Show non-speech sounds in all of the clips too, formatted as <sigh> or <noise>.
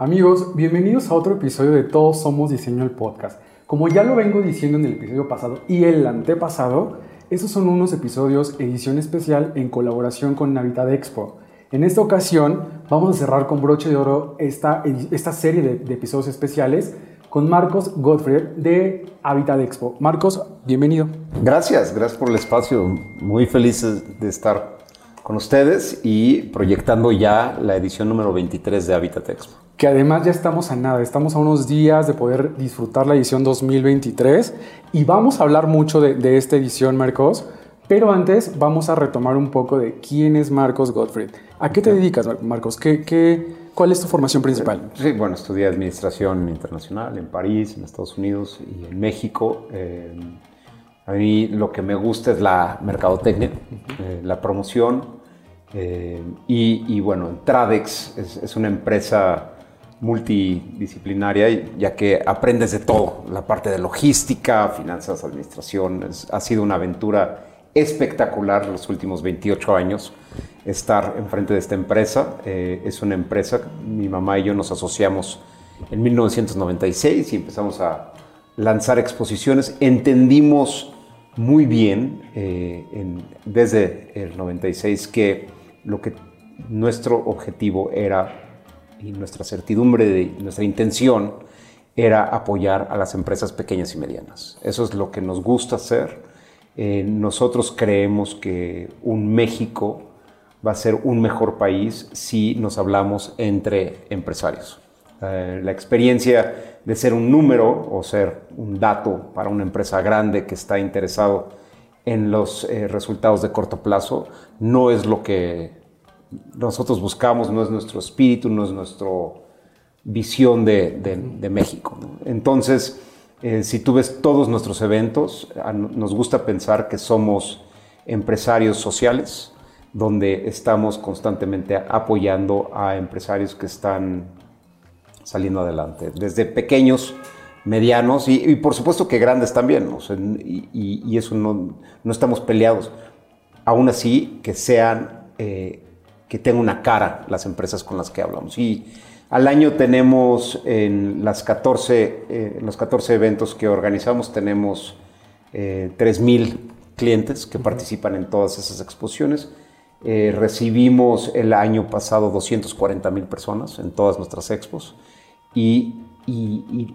Amigos, bienvenidos a otro episodio de Todos Somos Diseño el Podcast. Como ya lo vengo diciendo en el episodio pasado y el antepasado, estos son unos episodios edición especial en colaboración con Navidad Expo. En esta ocasión vamos a cerrar con broche de oro esta, esta serie de, episodios especiales con Marcos Godfrey de Habitat Expo. Marcos, bienvenido. Gracias, gracias por el espacio. Muy feliz de estar con ustedes y proyectando ya la edición número 23 de Habitat Expo que además ya estamos a nada, estamos a unos días de poder disfrutar la edición 2023 y vamos a hablar mucho de, esta edición, Marcos, pero antes vamos a retomar un poco de quién es Marcos Gottfried. ¿A qué te dedicas, Marcos? ¿Qué, qué, cuál es tu formación principal? Sí, bueno, estudié Administración Internacional en París, en Estados Unidos y en México. Eh, a mí lo que me gusta es la mercadotecnia, eh, la promoción eh, y, bueno, Tradex es, es una empresa multidisciplinaria, ya que aprendes de todo, la parte de logística, finanzas, administración. ha sido una aventura espectacular los últimos 28 años estar enfrente de esta empresa. Eh, es una empresa, mi mamá y yo nos asociamos en 1996 y empezamos a lanzar exposiciones. Entendimos muy bien eh, desde el 96 que lo que nuestro objetivo era y nuestra certidumbre, de, nuestra intención era apoyar a las empresas pequeñas y medianas. Eso es lo que nos gusta hacer. Eh, nosotros creemos que un México va a ser un mejor país si nos hablamos entre empresarios. Eh, la experiencia de ser un número o ser un dato para una empresa grande que está interesado en los eh, resultados de corto plazo no es lo que nosotros buscamos, no es nuestro espíritu, no es nuestra visión de, México. Entonces, eh, si tú ves todos nuestros eventos, nos gusta pensar que somos empresarios sociales, donde estamos constantemente apoyando a empresarios que están saliendo adelante, desde pequeños, medianos y, por supuesto que grandes también, y, eso no, estamos peleados. Aún así, que sean eh, que tenga una cara las empresas con las que hablamos. Y al año tenemos en las 14, eh, los 14 eventos que organizamos, tenemos eh, 3.000 clientes que participan en todas esas exposiciones. Eh, recibimos el año pasado 240 mil personas en todas nuestras expos y, y,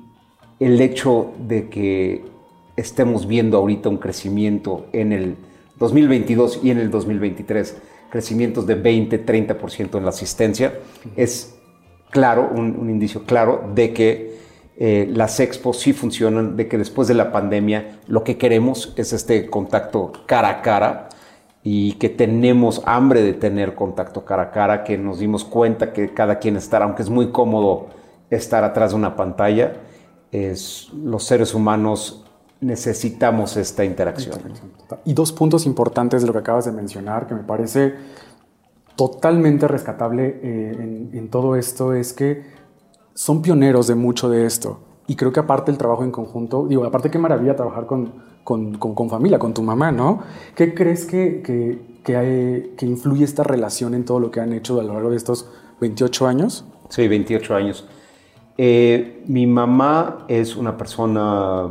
el hecho de que estemos viendo ahorita un crecimiento en el 2022 y en el 2023 crecimientos de 20, 30% en la asistencia, es claro, un, indicio claro de que eh, las expos sí funcionan, de que después de la pandemia lo que queremos es este contacto cara a cara y que tenemos hambre de tener contacto cara a cara, que nos dimos cuenta que cada quien estar, aunque es muy cómodo estar atrás de una pantalla, es, los seres humanos necesitamos esta interacción. Y dos puntos importantes de lo que acabas de mencionar, que me parece totalmente rescatable eh, en, todo esto, es que son pioneros de mucho de esto. Y creo que aparte el trabajo en conjunto, digo, aparte qué maravilla trabajar con, con, con, familia, con tu mamá, ¿no? ¿Qué crees que, que, que, que, influye esta relación en todo lo que han hecho a lo largo de estos 28 años? Sí, 28 años. Eh, mi mamá es una persona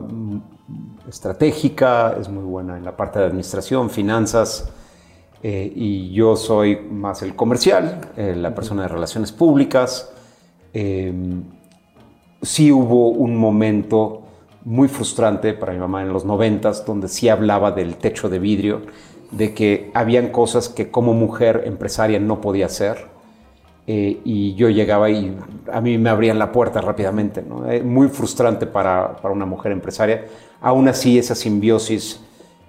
estratégica, es muy buena en la parte de administración, finanzas, eh, y yo soy más el comercial, eh, la persona de relaciones públicas. Em, sí hubo un momento muy frustrante para mi mamá en los noventas, donde sí hablaba del techo de vidrio, de que habían cosas que como mujer empresaria no podía hacer. Eh, y yo llegaba y a mí me abrían la puerta rápidamente. muy frustrante para, para una mujer empresaria Aún así, esa simbiosis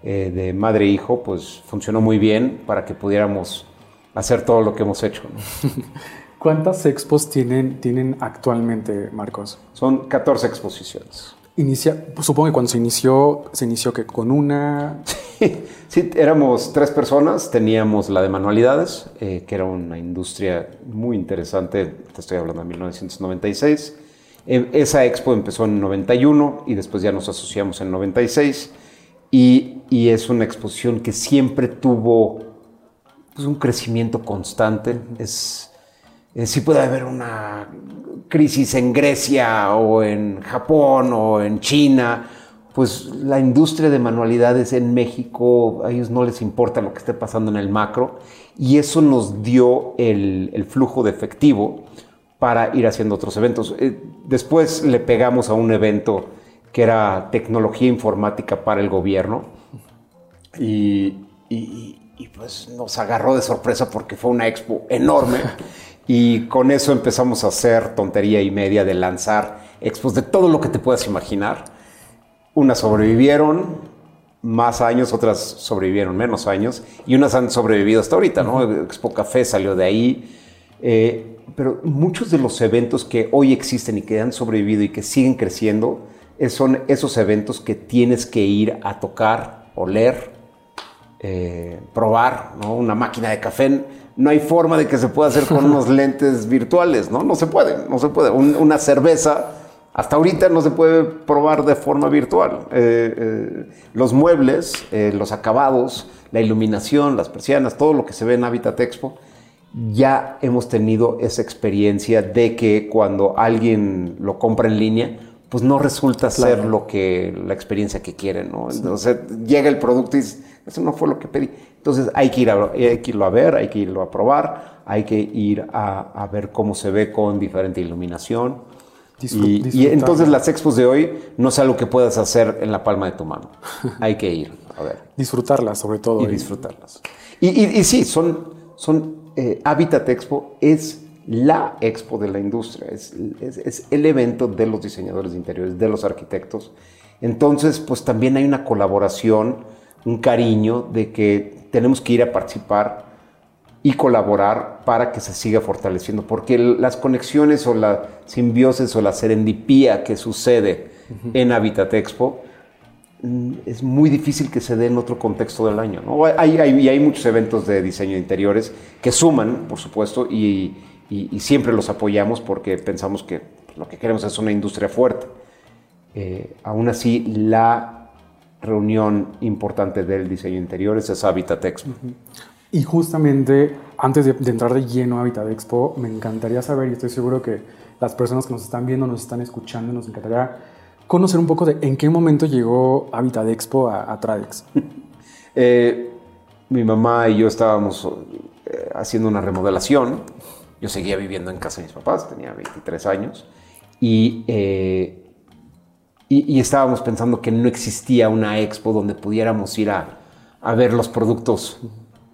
eh, de madre-hijo e pues funcionó muy bien para que pudiéramos hacer todo lo que hemos hecho. <laughs> ¿Cuántas expos tienen, tienen actualmente, Marcos? Son 14 exposiciones. Inicia, supongo que cuando se inició, se inició que con una... Sí, éramos tres personas, teníamos la de manualidades, eh, que era una industria muy interesante, te estoy hablando de 1996. Eh, esa expo empezó en 91 y después ya nos asociamos en 96 y, y es una exposición que siempre tuvo pues, un crecimiento constante. Es, eh, sí puede haber una crisis en Grecia o en Japón o en China, pues la industria de manualidades en México, a ellos no les importa lo que esté pasando en el macro y eso nos dio el, flujo de efectivo para ir haciendo otros eventos. Eh, después le pegamos a un evento que era tecnología informática para el gobierno y, y pues nos agarró de sorpresa porque fue una expo enorme <laughs> y con eso empezamos a hacer tontería y media de lanzar expos de todo lo que te puedas imaginar. Unas sobrevivieron más años, otras sobrevivieron menos años y unas han sobrevivido hasta ahorita, ¿no? Expo Café salió de ahí. Eh, pero muchos de los eventos que hoy existen y que han sobrevivido y que siguen creciendo son esos eventos que tienes que ir a tocar, oler, eh, probar, ¿no? Una máquina de café no hay forma de que se pueda hacer con unos <laughs> lentes virtuales, ¿no? No se puede, no se puede. una cerveza, hasta ahorita no se puede probar de forma virtual. Eh, eh, los muebles, eh, los acabados, la iluminación, las persianas, todo lo que se ve en Habitat Expo, ya hemos tenido esa experiencia de que cuando alguien lo compra en línea, pues no resulta ser lo que la experiencia que quieren, ¿no? Entonces llega el producto y dice, eso no fue lo que pedí. Entonces hay que, ir a, hay que irlo a ver, hay que irlo a probar, hay que ir a, ver cómo se ve con diferente iluminación. y, entonces las expos de hoy no es algo que puedas hacer en la palma de tu mano. <laughs> Hay que ir a ver. Disfrutarlas sobre todo. Y disfrutarlas. Y, sí, son, son eh, Habitat Expo es la expo de la industria, es, es, el evento de los diseñadores de interiores, de los arquitectos. Entonces, pues también hay una colaboración, un cariño de que tenemos que ir a participar y colaborar para que se siga fortaleciendo, porque las conexiones o la simbiosis o la serendipía que sucede en Habitat Expo mm, es muy difícil que se dé en otro contexto del año. ¿no? Hay, hay, hay, muchos eventos de diseño de interiores que suman, por supuesto, y, y, siempre los apoyamos porque pensamos que lo que queremos es una industria fuerte. Eh, aún así, la reunión importante del diseño interior es Habitat Expo. Y justamente antes de, entrar de lleno a Habitat Expo, me encantaría saber, y estoy seguro que las personas que nos están viendo, nos están escuchando, nos encantaría conocer un poco de en qué momento llegó Habitat Expo a, Tradex. <laughs> Eh, mi mamá y yo estábamos eh, haciendo una remodelación. Yo seguía viviendo en casa de mis papás, tenía 23 años. Y eh, y, estábamos pensando que no existía una expo donde pudiéramos ir a, a ver los productos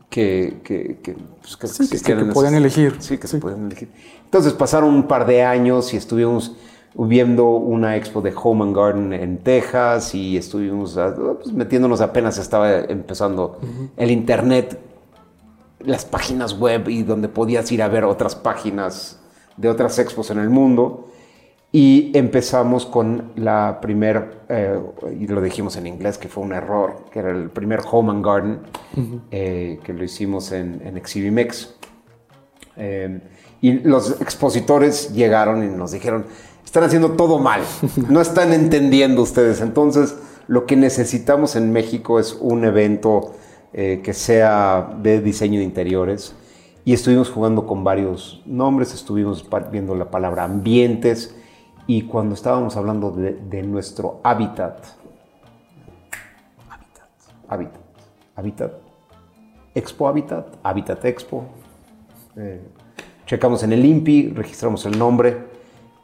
que, que, que, pues, que, podían elegir. Sí, que se podían elegir. Entonces pasaron un par de años y estuvimos viendo una expo de Home and Garden en Texas y estuvimos ah, pues, metiéndonos apenas estaba empezando el internet, las páginas web y donde podías ir a ver otras páginas de otras expos en el mundo. Y empezamos con la primer, eh, y lo dijimos en inglés, que fue un error, que era el primer Home and Garden, eh, que lo hicimos en, en Exhibimex. Eh, y los expositores llegaron y nos dijeron, están haciendo todo mal, <laughs> no están entendiendo ustedes. Entonces, lo que necesitamos en México es un evento que sea de diseño de interiores. Y estuvimos jugando con varios nombres, estuvimos viendo la palabra ambientes, y cuando estábamos hablando de, nuestro hábitat, hábitat, hábitat, hábitat, Expo Hábitat, Hábitat Expo, eh, checamos en el INPI, registramos el nombre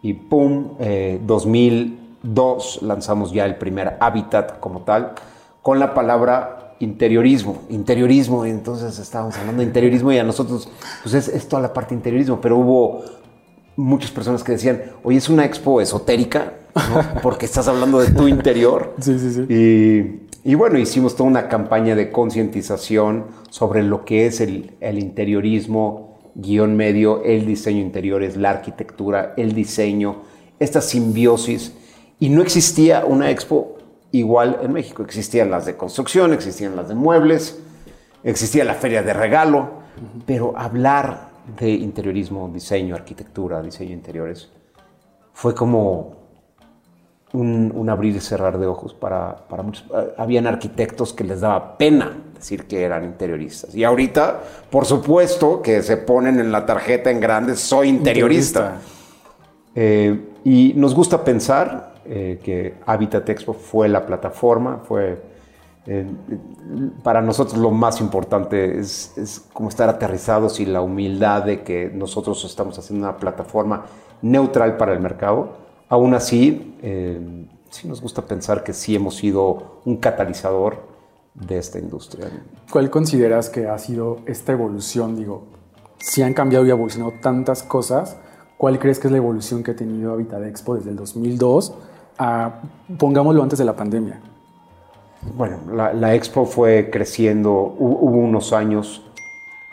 y ¡pum! 2002 eh, lanzamos ya el primer Hábitat como tal, con la palabra interiorismo, interiorismo, entonces estábamos hablando de interiorismo y a nosotros, pues es, es toda la parte interiorismo, pero hubo muchas personas que decían, oye, es una expo esotérica, <laughs> porque estás hablando de tu interior. Sí, sí, sí. Y, bueno, hicimos toda una campaña de concientización sobre lo que es el, interiorismo, guion medio, el diseño interior, es la arquitectura, el diseño, esta simbiosis. Y no existía una expo igual en México. Existían las de construcción, existían las de muebles, existía la feria de regalo, pero hablar de interiorismo, diseño, arquitectura, diseño de interiores, fue como un, abrir y cerrar de ojos para, para muchos. Eh, habían arquitectos que les daba pena decir que eran interioristas. Y ahorita, por supuesto, que se ponen en la tarjeta en grande, soy interiorista. Eh, y nos gusta pensar eh, que Habitat Expo fue la plataforma, fue... para nosotros lo más importante es, es como estar aterrizados y la humildad de que nosotros estamos haciendo una plataforma neutral para el mercado Aún así, eh, sí nos gusta pensar que sí hemos sido un catalizador de esta industria. ¿Cuál consideras que ha sido esta evolución? Digo, si han cambiado y evolucionado tantas cosas, ¿cuál crees que es la evolución que ha tenido Habitat Expo desde el 2002 a, pongámoslo, antes de la pandemia? Bueno, la, Expo fue creciendo, hubo, unos años,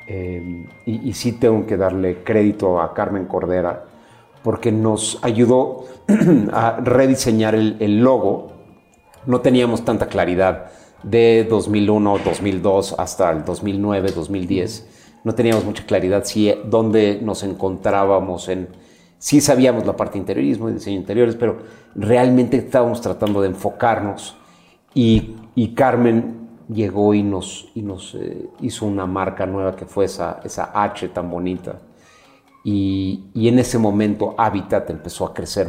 eh, y, y, sí tengo que darle crédito a Carmen Cordera, porque nos ayudó <clears throat> a rediseñar el, logo. No teníamos tanta claridad de 2001, 2002 hasta el 2009, 2010. No teníamos mucha claridad si dónde nos encontrábamos en sí sabíamos la parte de interiorismo y diseño interiores, pero realmente estábamos tratando de enfocarnos y, Carmen llegó y nos, y nos eh, hizo una marca nueva que fue esa, esa H tan bonita y, en ese momento Habitat empezó a crecer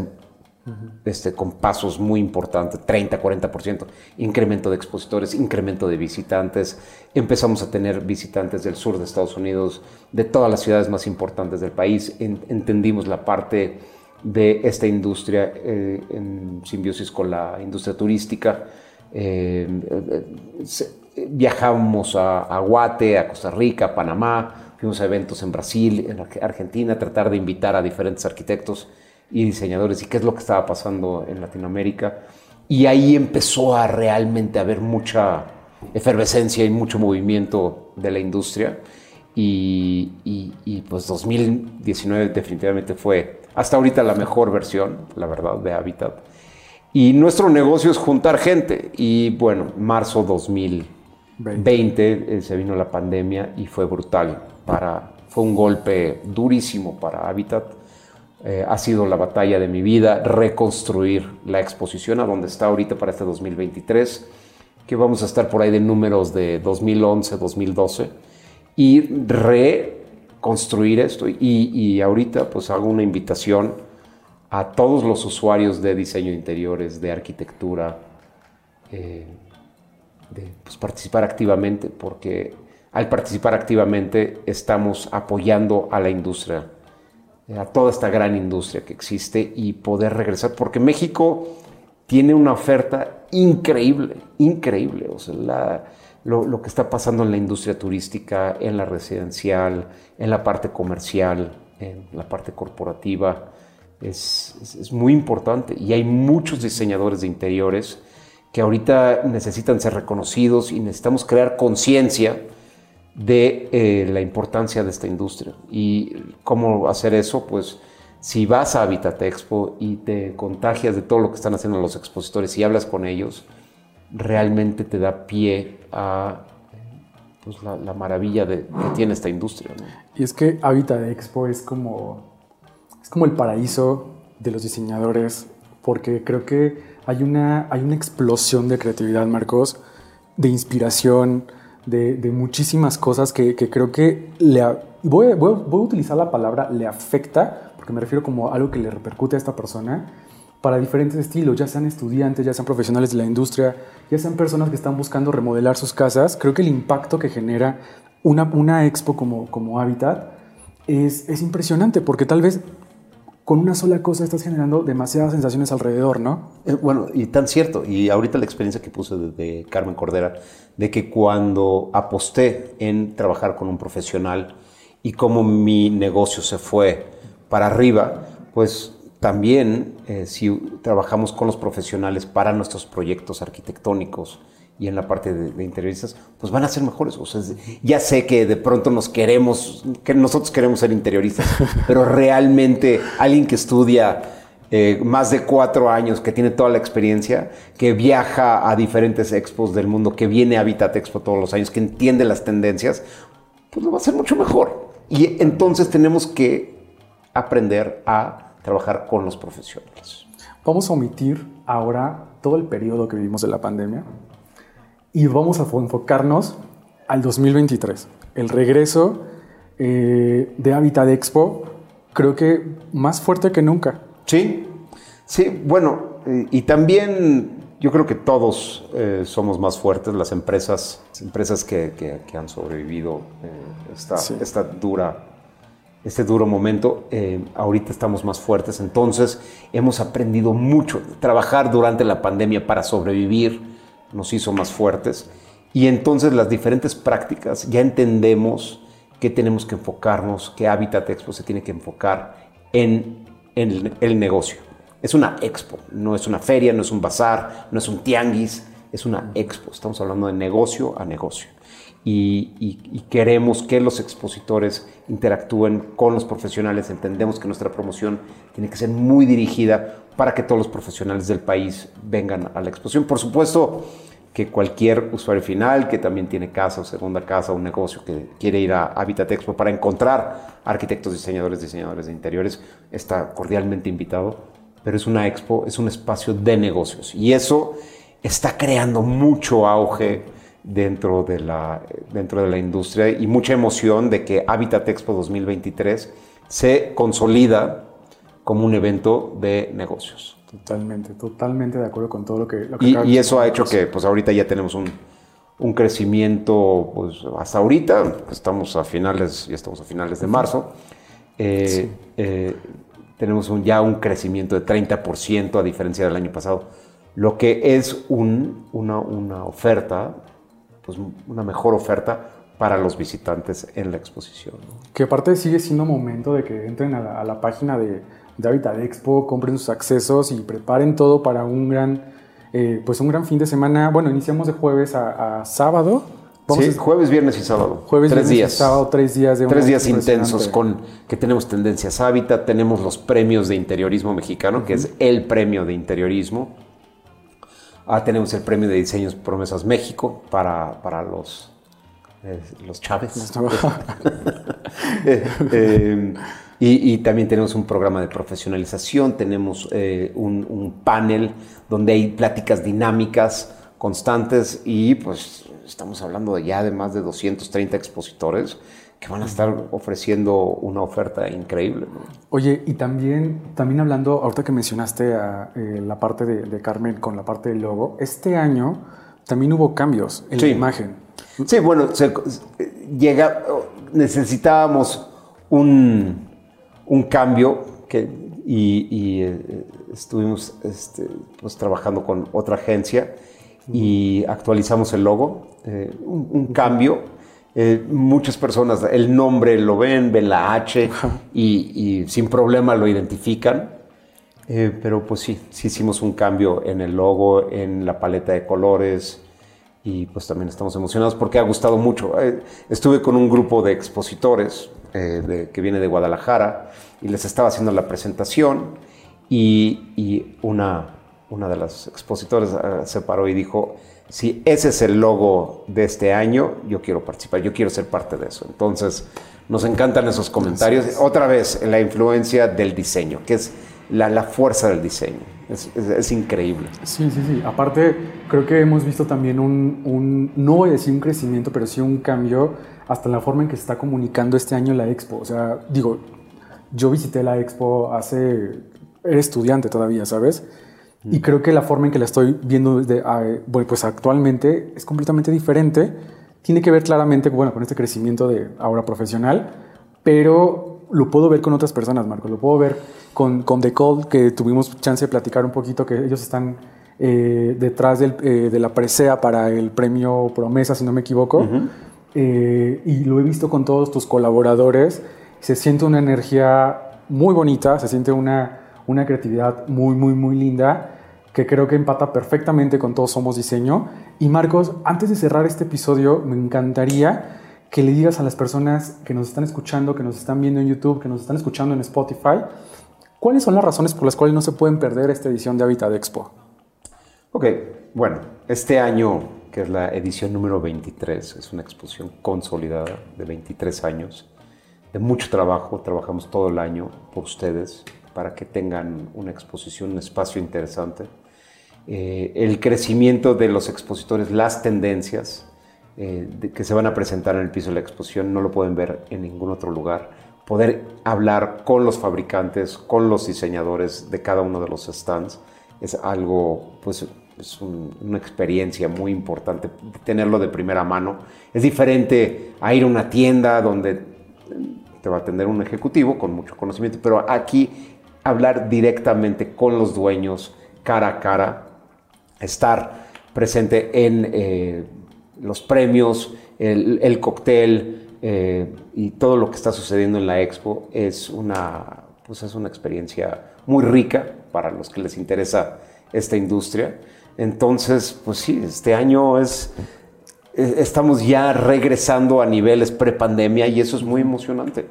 este, con pasos muy importantes, 30, 40%, incremento de expositores, incremento de visitantes. Empezamos a tener visitantes del sur de Estados Unidos, de todas las ciudades más importantes del país. entendimos la parte de esta industria eh, en simbiosis con la industria turística. Eh, eh, viajamos a, a Guate, a Costa Rica, a Panamá, Fuimos a eventos en Brasil, en Argentina, tratar de invitar a diferentes arquitectos y diseñadores y qué es lo que estaba pasando en Latinoamérica. Y ahí empezó a realmente haber mucha efervescencia y mucho movimiento de la industria. Y, y, pues 2019 definitivamente fue hasta ahorita la mejor versión, la verdad, de Habitat. Y nuestro negocio es juntar gente. Y bueno, marzo 2020 eh, se vino la pandemia y fue brutal fue un golpe durísimo para Habitat. Eh, ha sido la batalla de mi vida reconstruir la exposición a donde está ahorita para este 2023, que vamos a estar por ahí de números de 2011, 2012, y reconstruir esto. Y, y ahorita pues hago una invitación a todos los usuarios de diseño de interiores, de arquitectura, eh, de pues, participar activamente, porque al participar activamente estamos apoyando a la industria, a toda esta gran industria que existe y poder regresar, porque México tiene una oferta increíble, increíble. O sea, lo, que está pasando en la industria turística, en la residencial, en la parte comercial, en la parte corporativa, es, es muy importante. Y hay muchos diseñadores de interiores que ahorita necesitan ser reconocidos y necesitamos crear conciencia de eh, la importancia de esta industria. ¿Y cómo hacer eso? Pues si vas a Habitat Expo y te contagias de todo lo que están haciendo los expositores y hablas con ellos, realmente te da pie a pues, la, maravilla de, que tiene esta industria. Y es que Habitat Expo es como, es como el paraíso de los diseñadores, porque creo que hay una, hay una explosión de creatividad, Marcos, de inspiración, de, muchísimas cosas que, creo que le... Voy, voy, voy, a utilizar la palabra le afecta, porque me refiero como algo que le repercute a esta persona, para diferentes estilos, ya sean estudiantes, ya sean profesionales de la industria, ya sean personas que están buscando remodelar sus casas. Creo que el impacto que genera una, una expo como, como Habitat es, es impresionante, porque tal vez con una sola cosa estás generando demasiadas sensaciones alrededor, ¿no? Eh, bueno, y tan cierto. Y ahorita la experiencia que puse de, Carmen Cordera, de que cuando aposté en trabajar con un profesional y cómo mi negocio se fue para arriba, pues también eh, si trabajamos con los profesionales para nuestros proyectos arquitectónicos, y en la parte de, interioristas, pues van a ser mejores. O sea, ya sé que de pronto nos queremos, que nosotros queremos ser interioristas, <laughs> pero realmente alguien que estudia eh, más de cuatro años, que tiene toda la experiencia, que viaja a diferentes expos del mundo, que viene a Habitat Expo todos los años, que entiende las tendencias, pues lo va a hacer mucho mejor. Y entonces tenemos que aprender a trabajar con los profesionales. vamos a omitir ahora todo el periodo que vivimos de la pandemia y vamos a enfocarnos al 2023, el regreso eh, de Habitat Expo, creo que más fuerte que nunca. Sí, sí, bueno, y también yo creo que todos eh, somos más fuertes, las empresas, empresas que, han sobrevivido eh, esta, dura, este duro momento, ahorita estamos más fuertes, entonces hemos aprendido mucho. Trabajar durante la pandemia para sobrevivir nos hizo más fuertes y entonces las diferentes prácticas ya entendemos que tenemos que enfocarnos, que Habitat Expo se tiene que enfocar en, el negocio. Es una expo, no es una feria, no es un bazar, no es un tianguis, es una expo. Estamos hablando de negocio a negocio. Y, queremos que los expositores interactúen con los profesionales. Entendemos que nuestra promoción tiene que ser muy dirigida para que todos los profesionales del país vengan a la exposición. Por supuesto, que cualquier usuario final que también tiene casa o segunda casa o un negocio que quiere ir a Habitat Expo para encontrar arquitectos, diseñadores, diseñadores de interiores, está cordialmente invitado. Pero es una expo, es un espacio de negocios y eso está creando mucho auge dentro de la, dentro de la industria y mucha emoción de que Habitat Expo 2023 se consolida como un evento de negocios. Totalmente, totalmente de acuerdo con todo lo que... y, eso ha hecho que pues ahorita ya tenemos un, un crecimiento, pues hasta ahorita, estamos a finales, ya estamos a finales de marzo, eh, eh, tenemos un, ya un crecimiento de 30% a diferencia del año pasado, lo que es un, una, una oferta, pues una mejor oferta para los visitantes en la exposición. Que aparte sigue siendo momento de que entren a la página de de Habitat Expo, compren sus accesos y preparen todo para un gran, eh, pues un gran fin de semana. Bueno, iniciamos de jueves a, sábado. sí, jueves, viernes y sábado. Jueves, tres viernes días. Y sábado, tres días de Tres días intensos con que tenemos tendencias hábitat, tenemos los premios de interiorismo mexicano, que es el premio de interiorismo. Ah, tenemos el premio de diseños Promesas México para, para los, eh, los Chávez. <laughs> eh, y, también tenemos un programa de profesionalización, tenemos eh, un, panel donde hay pláticas dinámicas constantes y pues estamos hablando de ya de más de 230 expositores que van a estar ofreciendo una oferta increíble. Oye, y también, también hablando, ahorita que mencionaste a, eh, la parte de, Carmen con la parte del logo, este año también hubo cambios en la imagen. Sí, bueno, llega, necesitábamos un un cambio que, y, eh, estuvimos este, pues, trabajando con otra agencia y actualizamos el logo, eh, un, cambio. Eh, muchas personas el nombre lo ven, ven la H y, sin problema lo identifican. pero pues sí, sí hicimos un cambio en el logo, en la paleta de colores y pues también estamos emocionados porque ha gustado mucho. estuve con un grupo de expositores eh, que viene de Guadalajara y les estaba haciendo la presentación y, una, una de las expositores eh, se paró y dijo, si ese es el logo de este año, yo quiero participar, yo quiero ser parte de eso. Entonces, nos encantan esos comentarios. Otra vez, la influencia del diseño, que es la, fuerza del diseño. Es, increíble. Sí, sí, sí. Aparte, creo que hemos visto también un, un, no voy a decir un crecimiento, pero sí un cambio hasta la forma en que se está comunicando este año la expo. O sea, digo, yo visité la expo hace, era estudiante todavía, ¿sabes? Y creo que la forma en que la estoy viendo desde, ah, bueno, pues actualmente es completamente diferente. Tiene que ver claramente, bueno, con este crecimiento de ahora profesional, pero lo puedo ver con otras personas, Marco. Lo puedo ver con, con The Call, que tuvimos chance de platicar un poquito, que ellos están eh, detrás del, eh, de la presea para el premio Promesa, si no me equivoco. Eh, y lo he visto con todos tus colaboradores, se siente una energía muy bonita, se siente una, una creatividad muy, muy, muy linda, que creo que empata perfectamente con Todos Somos Diseño. Y Marcos, antes de cerrar este episodio, me encantaría que le digas a las personas que nos están escuchando, que nos están viendo en YouTube, que nos están escuchando en Spotify, cuáles son las razones por las cuales no se pueden perder esta edición de Habitat Expo. Ok, bueno, este año que es la edición número 23. Es una exposición consolidada de 23 años, de mucho trabajo. Trabajamos todo el año por ustedes, para que tengan una exposición, un espacio interesante. Eh, el crecimiento de los expositores, las tendencias eh, que se van a presentar en el piso de la exposición, no lo pueden ver en ningún otro lugar. Poder hablar con los fabricantes, con los diseñadores de cada uno de los stands, es algo, pues, es una experiencia muy importante tenerlo de primera mano. Es diferente a ir a una tienda donde te va a atender un ejecutivo con mucho conocimiento, pero aquí hablar directamente con los dueños, cara a cara, estar presente en eh, los premios, el, cóctel eh, y todo lo que está sucediendo en la expo es una, pues es una experiencia muy rica para los que les interesa esta industria. Entonces, pues sí, este año es, estamos ya regresando a niveles prepandemia y eso es muy emocionante.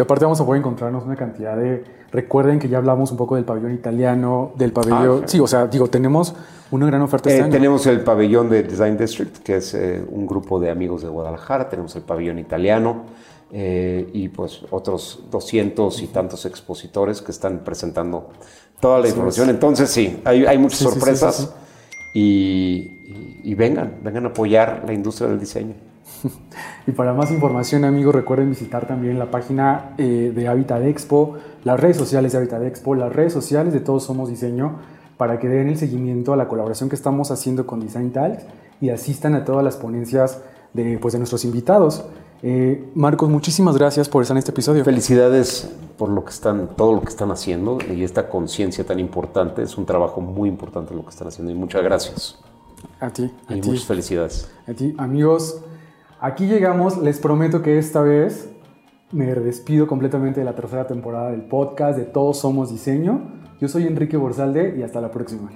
Que aparte vamos a poder encontrarnos una cantidad de... Recuerden que ya hablamos un poco del pabellón italiano, del pabellón... Ah, sí. o sea, digo, tenemos una gran oferta este eh, Tenemos el pabellón de Design District, que es eh, un grupo de amigos de Guadalajara, tenemos el pabellón italiano eh, y pues otros 200 y tantos expositores que están presentando toda la información. Entonces sí, hay, hay muchas sorpresas y, y vengan, vengan a apoyar la industria del diseño. <laughs> y para más información, amigos, recuerden visitar también la página eh, de Habitat Expo, las redes sociales de Habitat Expo, las redes sociales de Todos Somos Diseño, para que den el seguimiento a la colaboración que estamos haciendo con Design Talks y asistan a todas las ponencias de, pues, de nuestros invitados. Eh, Marcos, muchísimas gracias por estar en este episodio. Felicidades por lo que están, todo lo que están haciendo y esta conciencia tan importante. Es un trabajo muy importante lo que están haciendo y muchas gracias. A ti. A y muchas felicidades. A ti, amigos. Aquí llegamos, les prometo que esta vez me despido completamente de la tercera temporada del podcast de Todos Somos Diseño. Yo soy Enrique Borsalde y hasta la próxima.